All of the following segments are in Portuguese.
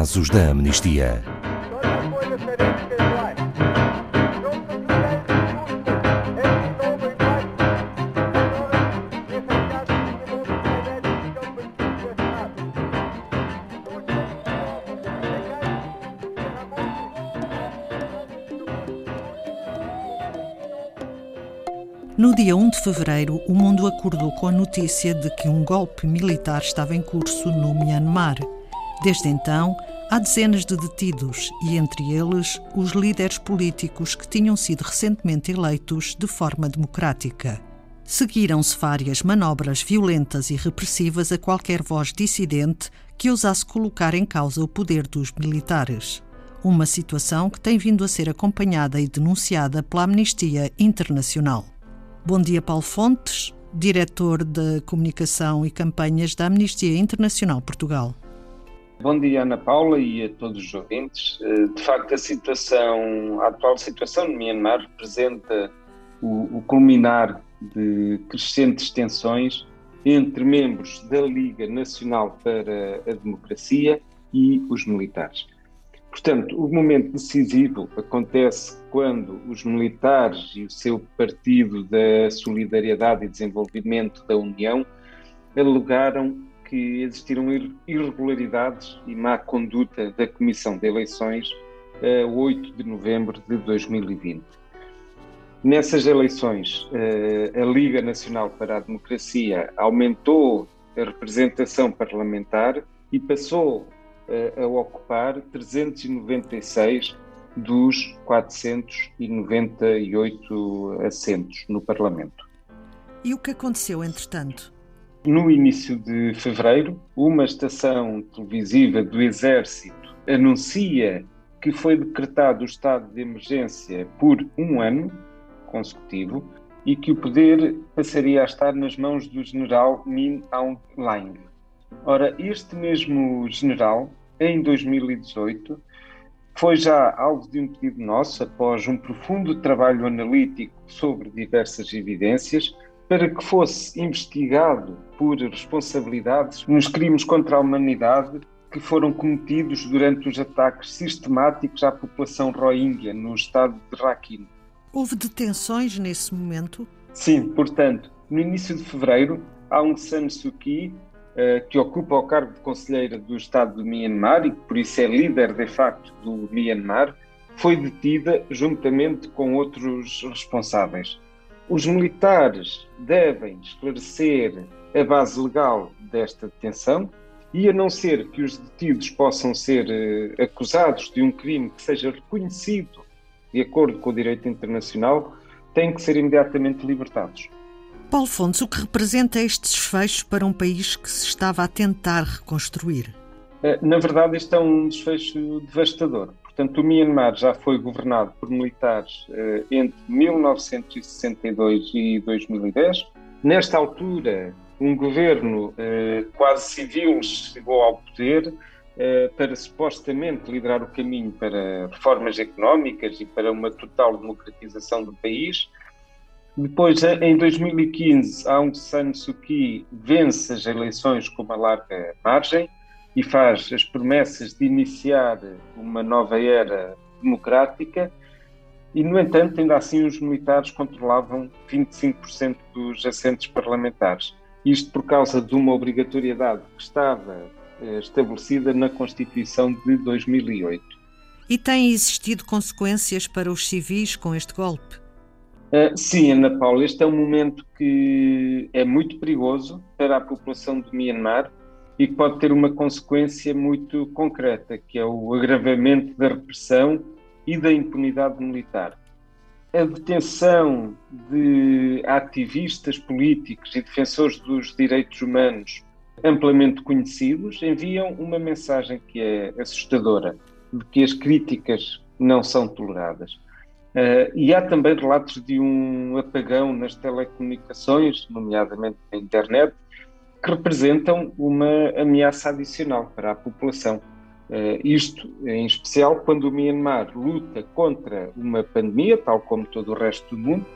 casos da amnistia. No dia 1 de fevereiro, o mundo acordou com a notícia de que um golpe militar estava em curso no Myanmar. Desde então, há dezenas de detidos e, entre eles, os líderes políticos que tinham sido recentemente eleitos de forma democrática. Seguiram-se várias manobras violentas e repressivas a qualquer voz dissidente que ousasse colocar em causa o poder dos militares. Uma situação que tem vindo a ser acompanhada e denunciada pela Amnistia Internacional. Bom dia, Paulo Fontes, diretor de Comunicação e Campanhas da Amnistia Internacional Portugal. Bom dia, Ana Paula, e a todos os ouvintes. Eh, de facto, a situação, a atual situação no Myanmar representa o, o culminar de crescentes tensões entre membros da Liga Nacional para a Democracia e os militares. Portanto, o momento decisivo acontece quando os militares e o seu Partido da Solidariedade e Desenvolvimento da União alegaram que existiram irregularidades e má conduta da Comissão de Eleições a 8 de novembro de 2020. Nessas eleições, eh, a Liga Nacional para a Democracia aumentou a representação parlamentar e passou a ocupar 396 dos 498 assentos no Parlamento. E o que aconteceu entretanto? No início de fevereiro, uma estação televisiva do Exército anuncia que foi decretado o estado de emergência por um ano consecutivo e que o poder passaria a estar nas mãos do general Min Aung Hlaing. Ora, este mesmo general em 2018, foi já alvo de um pedido nosso, após um profundo trabalho analítico sobre diversas evidências, para que fosse investigado por responsabilidades nos crimes contra a humanidade que foram cometidos durante os ataques sistemáticos à população rohingya no estado de Rakhine. Houve detenções nesse momento? Sim, portanto, no início de fevereiro, Aung San Suu Kyi eh, que ocupa o cargo de conselheira do Estado do Myanmar e que por isso é líder de facto do Myanmar, foi detida juntamente com outros responsáveis. Os militares devem esclarecer a base legal desta detenção e, a não ser que os detidos possam ser uh, acusados de um crime que seja reconhecido de acordo com o direito internacional, têm que ser imediatamente libertados. Paulo Fontes, o que representa este desfecho para um país que se estava a tentar reconstruir? Eh, na verdade, este é um desfecho devastador. Portanto, o Myanmar já foi governado por militares eh, entre 1962 e 2010. Nesta altura, um governo eh, quase civil chegou ao poder para supostamente liderar o caminho para reformas económicas e para uma total democratização do país. Depois, em 2015, Aung San Suu Kyi vence as eleições com uma larga margem e faz as promessas de iniciar uma nova era democrática. E, no entanto, ainda assim, os militares controlavam 25% dos assentos parlamentares. Isto por causa de uma obrigatoriedade que estava eh, estabelecida na Constituição de 2008. E têm existido consequências para os civis com este golpe? Uh, sim, Ana Paula, este é um momento que é muito perigoso para a população de Myanmar e que pode ter uma consequência muito concreta, que é o agravamento da repressão e da impunidade militar. A detenção de ativistas políticos e defensores dos direitos humanos amplamente conhecidos enviam uma mensagem que é assustadora, de que as críticas não são toleradas. Uh, e há também relatos de um apagão nas telecomunicações, nomeadamente na internet, que representam uma ameaça adicional para a população. Uh, isto em especial quando o Myanmar luta contra uma pandemia, tal como todo o resto do mundo,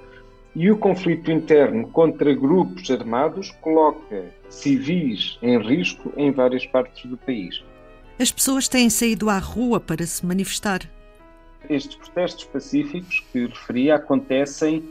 e o conflito interno contra grupos armados coloca civis em risco em várias partes do país. As pessoas têm saído à rua para se manifestar. Estes protestos pacíficos que referi acontecem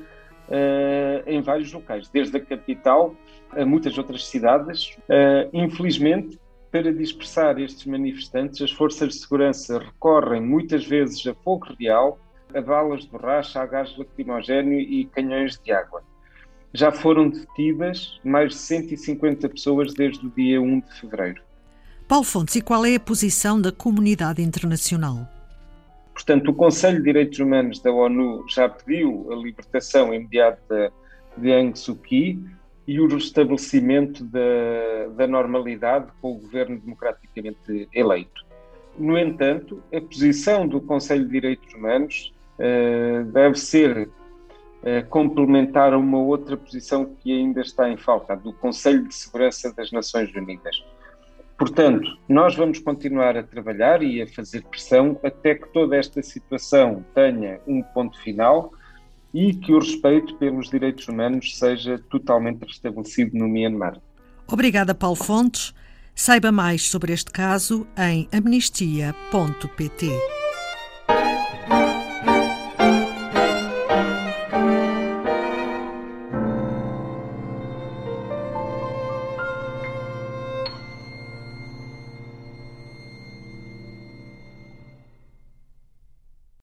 uh, em vários locais, desde a capital a muitas outras cidades. Uh, infelizmente, para dispersar estes manifestantes, as forças de segurança recorrem muitas vezes a fogo real, a balas de borracha, a gás lacrimogéneo e canhões de água. Já foram detidas mais de 150 pessoas desde o dia 1 de fevereiro. Paulo Fontes, e qual é a posição da comunidade internacional? Portanto, o Conselho de Direitos Humanos da ONU já pediu a libertação imediata de Aung Suu Kyi, e o restabelecimento da, da normalidade com o governo democraticamente eleito. No entanto, a posição do Conselho de Direitos Humanos uh, deve ser uh, complementar a uma outra posição que ainda está em falta, do Conselho de Segurança das Nações Unidas. Portanto, nós vamos continuar a trabalhar e a fazer pressão até que toda esta situação tenha um ponto final e que o respeito pelos direitos humanos seja totalmente restabelecido no Myanmar. Obrigada, Paulo Fontes. Saiba mais sobre este caso em amnistia.pt.